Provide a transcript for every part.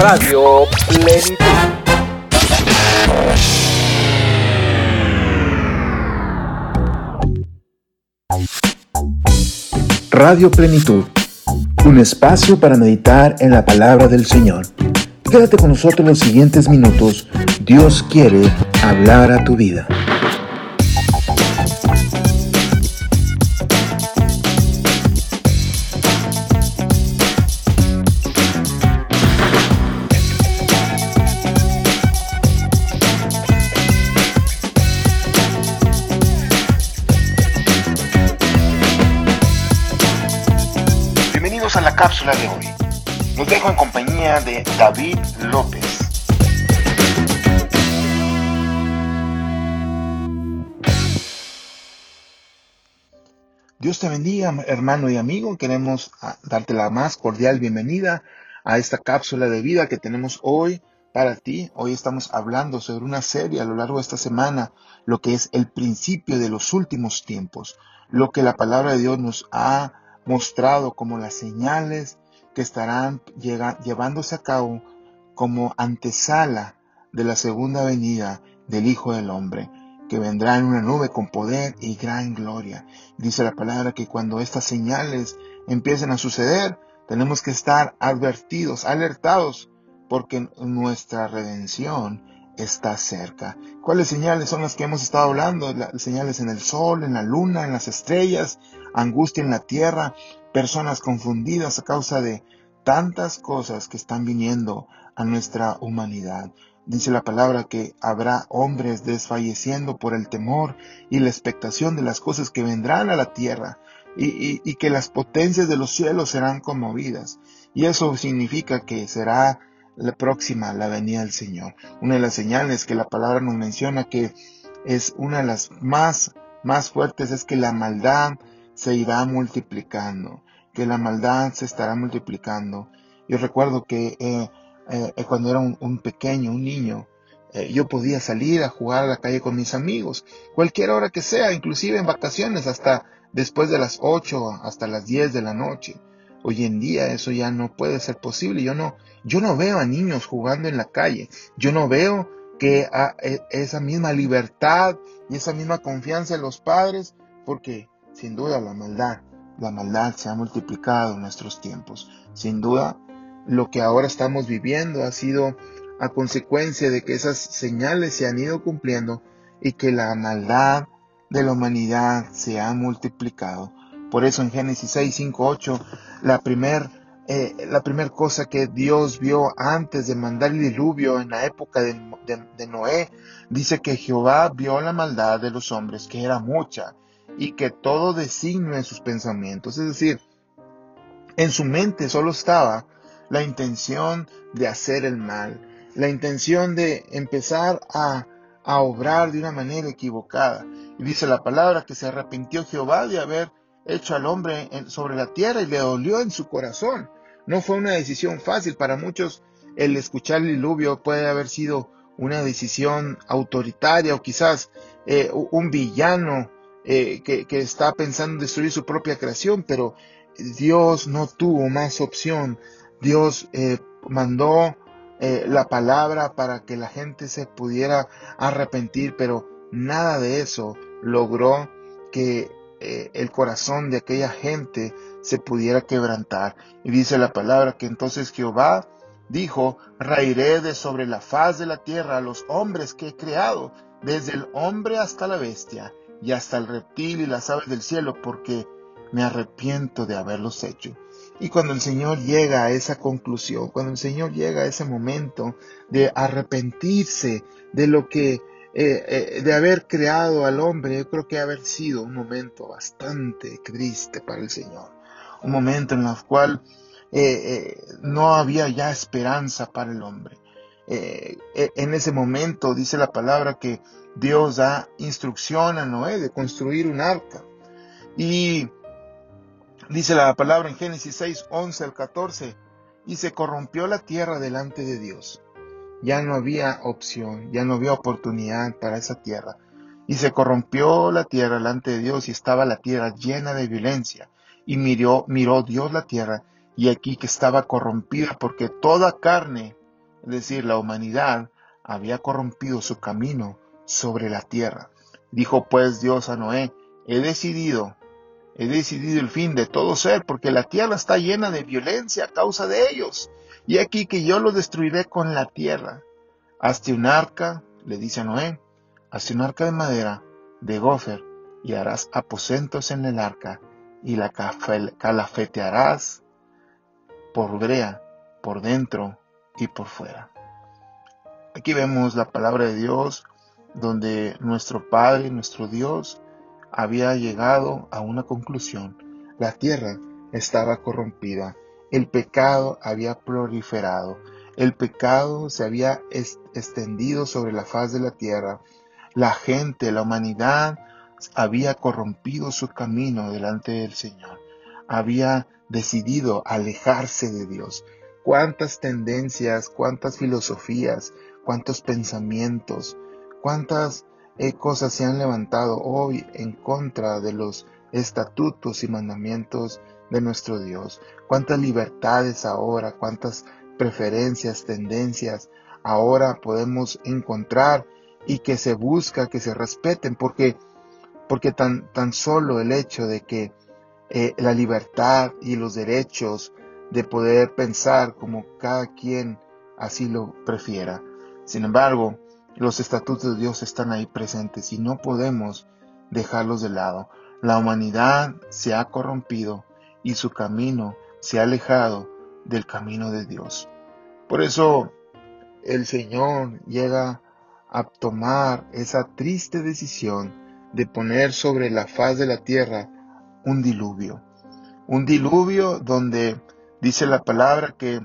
Radio Plenitud. Radio Plenitud, un espacio para meditar en la palabra del Señor. Quédate con nosotros los siguientes minutos. Dios quiere hablar a tu vida. Cápsula de hoy. Los dejo en compañía de David López. Dios te bendiga, hermano y amigo. Queremos ah, darte la más cordial bienvenida a esta cápsula de vida que tenemos hoy para ti. Hoy estamos hablando sobre una serie a lo largo de esta semana, lo que es el principio de los últimos tiempos, lo que la palabra de Dios nos ha mostrado como las señales que estarán llevándose a cabo como antesala de la segunda venida del Hijo del Hombre, que vendrá en una nube con poder y gran gloria. Dice la palabra que cuando estas señales empiecen a suceder, tenemos que estar advertidos, alertados, porque nuestra redención está cerca. ¿Cuáles señales son las que hemos estado hablando? Señales en el sol, en la luna, en las estrellas, angustia en la tierra, personas confundidas a causa de tantas cosas que están viniendo a nuestra humanidad. Dice la palabra que habrá hombres desfalleciendo por el temor y la expectación de las cosas que vendrán a la tierra y que las potencias de los cielos serán conmovidas. Y eso significa que será la próxima la venida del Señor. Una de las señales que la palabra nos menciona que es una de las más, más fuertes es que la maldad se irá multiplicando, que la maldad se estará multiplicando. Yo recuerdo que eh, eh, eh, cuando era un, un pequeño, un niño, eh, yo podía salir a jugar a la calle con mis amigos, cualquier hora que sea, inclusive en vacaciones, hasta después de las 8, hasta las 10 de la noche. Hoy en día eso ya no puede ser posible. Yo no, yo no veo a niños jugando en la calle. Yo no veo que a- e- esa misma libertad y esa misma confianza en los padres, porque sin duda la maldad, la maldad se ha multiplicado en nuestros tiempos. Sin duda, lo que ahora estamos viviendo ha sido a consecuencia de que esas señales se han ido cumpliendo y que la maldad de la humanidad se ha multiplicado. Por eso en Génesis 6, 5, 8, la primer, eh, la primer cosa que Dios vio antes de mandar el diluvio en la época de, de- de Noé, dice que Jehová vio la maldad de los hombres, que era mucha, y que todo designio en sus pensamientos. Es decir, en su mente solo estaba la intención de hacer el mal, la intención de empezar a, a obrar de una manera equivocada. Y dice la palabra que se arrepintió Jehová de haber hecho al hombre sobre la tierra y le dolió en su corazón. No fue una decisión fácil. Para muchos el escuchar el diluvio puede haber sido una decisión autoritaria o quizás eh, un villano eh, que, que está pensando en destruir su propia creación, pero Dios no tuvo más opción. Dios eh, mandó la palabra para que la gente se pudiera arrepentir, pero nada de eso logró que eh, el corazón de aquella gente se pudiera quebrantar. Y dice la palabra que entonces Jehová dijo, rairé de sobre la faz de la tierra a los hombres que he creado, desde el hombre hasta la bestia, y hasta el reptil y las aves del cielo, porque me arrepiento de haberlos hecho. Y cuando el Señor llega a esa conclusión, cuando el Señor llega a ese momento de arrepentirse de lo que, eh, eh, de haber creado al hombre, yo creo que haber sido un momento bastante triste para el Señor. Un momento en el cual eh, no había ya esperanza para el hombre. En ese momento dice la palabra que Dios da instrucción a Noé de construir un arca. Y dice la palabra en Génesis 6, 11 al 14, y se corrompió la tierra delante de Dios. Ya no había opción, ya no había oportunidad para esa tierra. Y se corrompió la tierra delante de Dios y estaba la tierra llena de violencia. Y miró, miró Dios la tierra y aquí que estaba corrompida porque toda carne es decir, la humanidad, había corrompido su camino sobre la tierra. Dijo pues Dios a Noé, he decidido, he decidido el fin de todo ser, porque la tierra está llena de violencia a causa de ellos. Y aquí que yo lo destruiré con la tierra. Hazte un arca, le dice a Noé, hazte un arca de madera, de gofer, y harás aposentos en el arca, y la calafetearás por brea, por dentro y por fuera. Aquí vemos la palabra de Dios donde nuestro Padre, nuestro Dios, había llegado a una conclusión. La tierra estaba corrompida, el pecado había proliferado, el pecado se había extendido sobre la faz de la tierra, la gente, la humanidad había corrompido su camino delante del Señor, había decidido alejarse de Dios. Cuántas tendencias, cuántas filosofías, cuántos pensamientos, cuántas eh, cosas se han levantado hoy en contra de los estatutos y mandamientos de nuestro Dios. Cuántas libertades ahora, cuántas preferencias, tendencias ahora podemos encontrar y que se busca que se respeten porque porque tan, tan solo el hecho de que eh, la libertad y los derechos de poder pensar como cada quien así lo prefiera. Sin embargo, los estatutos de Dios están ahí presentes y no podemos dejarlos de lado. La humanidad se ha corrompido y su camino se ha alejado del camino de Dios. Por eso el Señor llega a tomar esa triste decisión de poner sobre la faz de la tierra un diluvio. Un diluvio donde dice la palabra que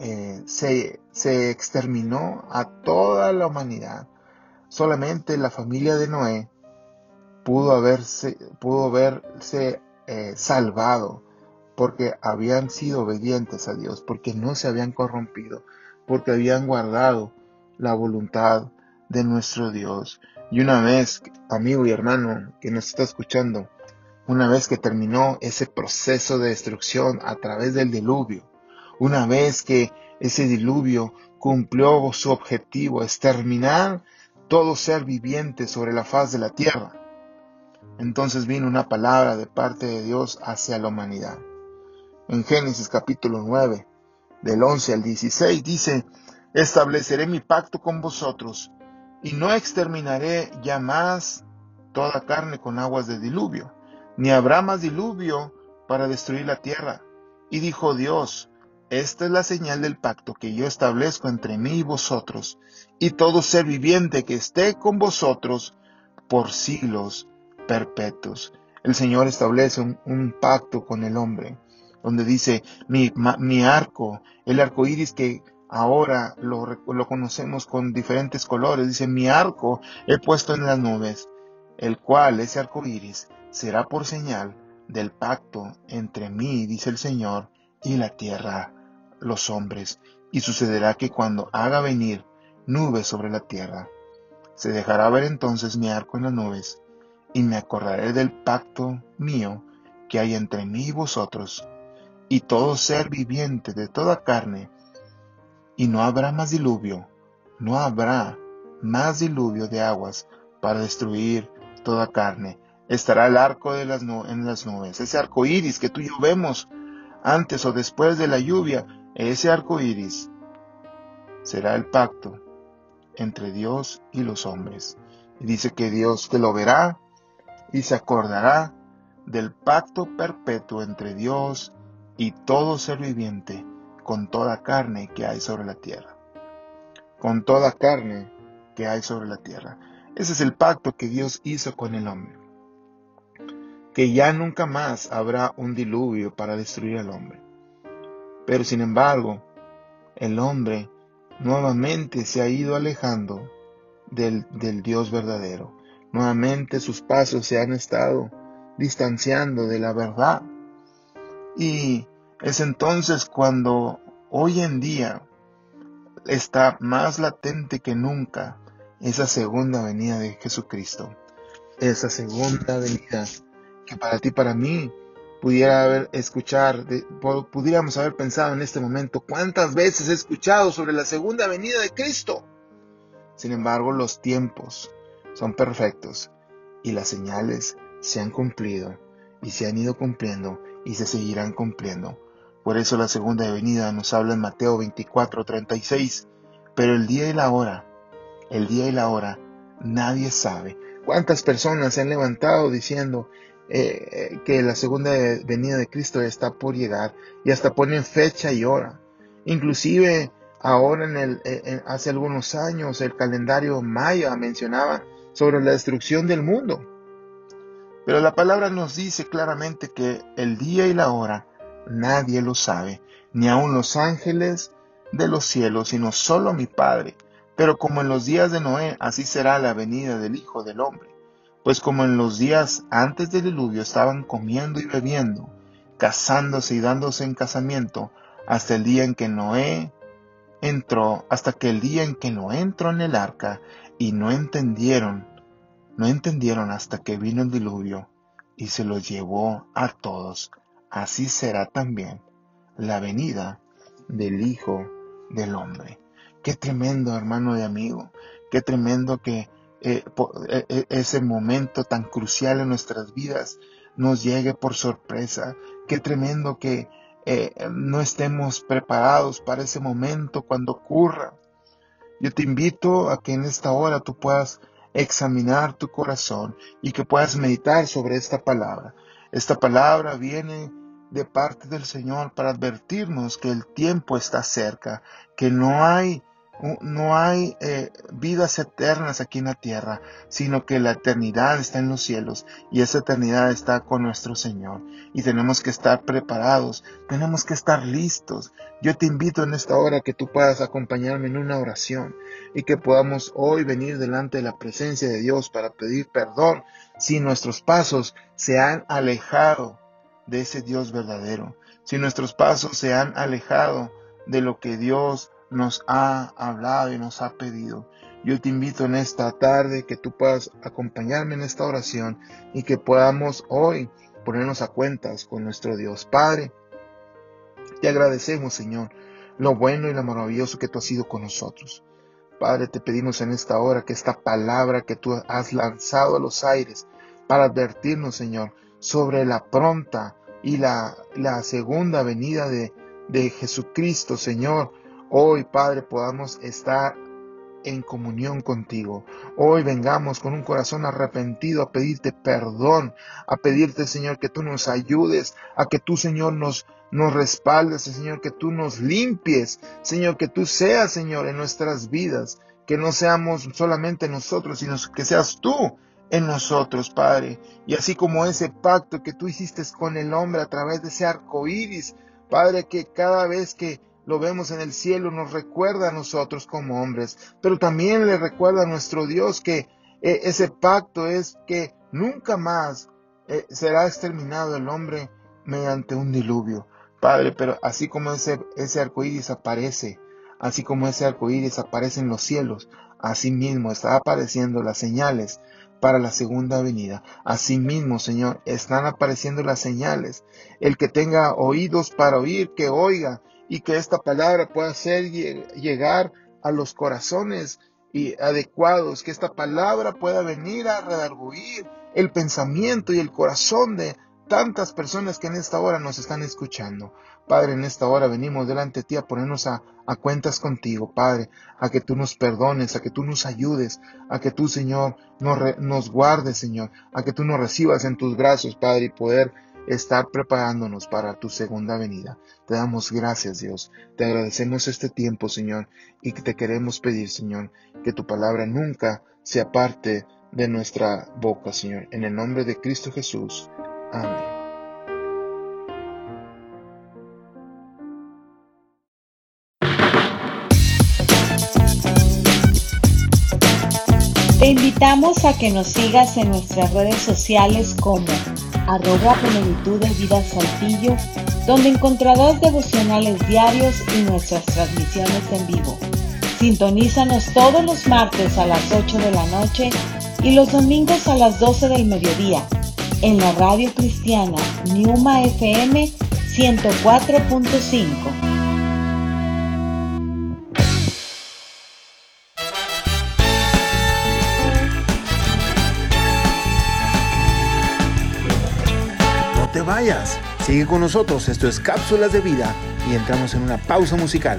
eh, se, se, exterminó a toda la humanidad. Solamente la familia de Noé pudo haberse, pudo eh, salvado porque habían sido obedientes a Dios, porque no se habían corrompido, porque habían guardado la voluntad de nuestro Dios. Y una vez, amigo y hermano que nos está escuchando, una vez que terminó ese proceso de destrucción a través del diluvio, una vez que ese diluvio cumplió su objetivo, exterminar todo ser viviente sobre la faz de la tierra, entonces vino una palabra de parte de Dios hacia la humanidad. En Génesis capítulo 9, del 11 al 16, dice, estableceré mi pacto con vosotros, y no exterminaré ya más toda carne con aguas de diluvio ni habrá más diluvio para destruir la tierra. Y dijo Dios, esta es la señal del pacto que yo establezco entre mí y vosotros, y todo ser viviente que esté con vosotros por siglos El Señor establece un, pacto con el hombre, donde dice, mi, mi arco, el arco iris que ahora lo, lo conocemos con diferentes colores, dice, mi arco he puesto en las nubes, el cual, ese arco iris, será por señal del pacto entre mí, dice el Señor, y la tierra, los hombres, y sucederá que cuando haga venir nubes sobre la tierra, se dejará ver entonces mi arco en las nubes, y me acordaré del pacto mío que hay entre mí y vosotros, y todo ser viviente de toda carne, y no habrá más diluvio, no habrá más diluvio de aguas para destruir toda carne, estará el arco de las en las nubes. Ese arco iris que tú y yo vemos antes o después de la lluvia, ese arco iris será el pacto entre Dios y los hombres. Y dice que Dios te lo verá y se acordará del pacto perpetuo entre Dios y todo ser viviente con toda carne que hay sobre la tierra. Con toda carne que hay sobre la tierra. Ese es el pacto que Dios hizo con el hombre que ya nunca más habrá un diluvio para destruir al hombre. Pero sin embargo, el hombre nuevamente se ha ido alejando del, del, Dios verdadero. Nuevamente sus pasos se han estado distanciando de la verdad. Y es entonces cuando hoy en día está más latente que nunca esa segunda venida de Jesucristo. Esa segunda venida que para ti, para mí, pudiera haber escuchar, pudiéramos haber pensado en este momento, ¿cuántas veces he escuchado sobre la segunda venida de Cristo? Sin embargo, los tiempos son perfectos y las señales se han cumplido y se han ido cumpliendo y se seguirán cumpliendo. Por eso la segunda venida nos habla en Mateo 24, 36. Pero el día y la hora, el día y la hora, nadie sabe. ¿Cuántas personas se han levantado diciendo eh, que la segunda venida de Cristo está por llegar y hasta ponen fecha y hora? Inclusive ahora en el, eh, hace algunos años el calendario maya mencionaba sobre la destrucción del mundo. Pero la palabra nos dice claramente que el día y la hora nadie lo sabe, ni aun los ángeles de los cielos, sino solo mi Padre. Pero como en los días de Noé, así será la venida del Hijo del Hombre. Pues como en los días antes del diluvio estaban comiendo y bebiendo, casándose y dándose en casamiento, hasta el día en que Noé entró, hasta que el día en que Noé entró en el arca, y no entendieron no entendieron hasta que vino el diluvio y se los llevó a todos. Así será también la venida del Hijo del Hombre. Qué tremendo, hermano y amigo. Qué tremendo que eh, eh, eh, ese momento tan crucial en nuestras vidas nos llegue por sorpresa. Qué tremendo que no estemos preparados para ese momento cuando ocurra. Yo te invito a que en esta hora tú puedas examinar tu corazón y que puedas meditar sobre esta palabra. Esta palabra viene de parte del Señor para advertirnos que el tiempo está cerca, que no hay no hay eh, vidas eternas aquí en la tierra, sino que la eternidad está en los cielos y esa eternidad está con nuestro Señor. Y tenemos que estar preparados, tenemos que estar listos. Yo te invito en esta hora que tú puedas acompañarme en una oración y que podamos hoy venir delante de la presencia de Dios para pedir perdón si nuestros pasos se han alejado de ese Dios verdadero, si nuestros pasos se han alejado de lo que Dios nos ha hablado y nos ha pedido. Yo te invito en esta tarde que tú puedas acompañarme en esta oración y que podamos hoy ponernos a cuentas con nuestro Dios. Padre, te agradecemos, Señor, lo bueno y lo maravilloso que tú has sido con nosotros. Padre, te pedimos en esta hora que esta palabra que tú has lanzado a los aires para advertirnos, Señor, sobre la pronta y la, la segunda venida de, de Jesucristo, Señor, Hoy, Padre, podamos estar en comunión contigo. Hoy vengamos con un corazón arrepentido a pedirte perdón, a pedirte, Señor, que tú nos ayudes, a que tú, Señor, nos, nos respaldes, Señor, que tú nos limpies, Señor, que tú seas, Señor, en nuestras vidas, que no seamos solamente nosotros, sino que seas tú en nosotros, Padre. Y así como ese pacto que tú hiciste con el hombre a través de ese arco iris, Padre, que cada vez que lo vemos en el cielo, nos recuerda a nosotros como hombres, pero también le recuerda a nuestro Dios que eh, ese pacto es que nunca más eh, será exterminado el hombre mediante un diluvio. Padre, pero así como ese, ese arco iris aparece, así como ese arco iris aparece en los cielos, así mismo está apareciendo las señales para la segunda venida. Asimismo, Señor, están apareciendo las señales. El que tenga oídos para oír, que oiga y que esta palabra pueda ser llegar a los corazones y adecuados, que esta palabra pueda venir a redarguir el pensamiento y el corazón de tantas personas que en esta hora nos están escuchando. Padre, en esta hora venimos delante de ti a ponernos a, cuentas contigo, Padre, a que tú nos perdones, a que tú nos ayudes, a que tú, Señor, nos, nos guardes, Señor, a que tú nos recibas en tus brazos, Padre, y poder estar preparándonos para tu segunda venida. Te damos gracias, Dios. Te agradecemos este tiempo, Señor, y te queremos pedir, Señor, que tu palabra nunca se aparte de nuestra boca, Señor. En el nombre de Cristo Jesús. Amén. Te invitamos a que nos sigas en nuestras redes sociales como arroba plenitud de vida saltillo, donde encontrarás devocionales diarios y nuestras transmisiones en vivo. Sintonízanos todos los martes a las 8 de la noche y los domingos a las 12 del mediodía. en la radio cristiana Niuma FM 104.5. sigue con nosotros, esto es Cápsulas de Vida y entramos en una pausa musical.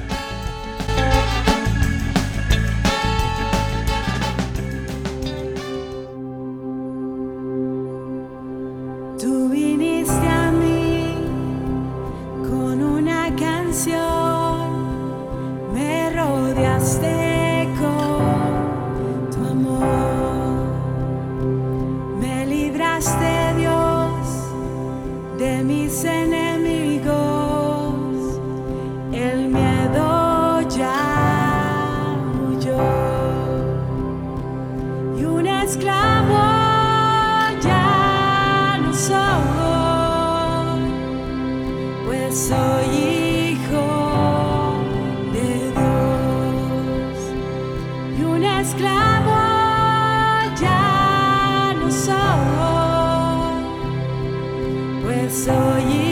所以。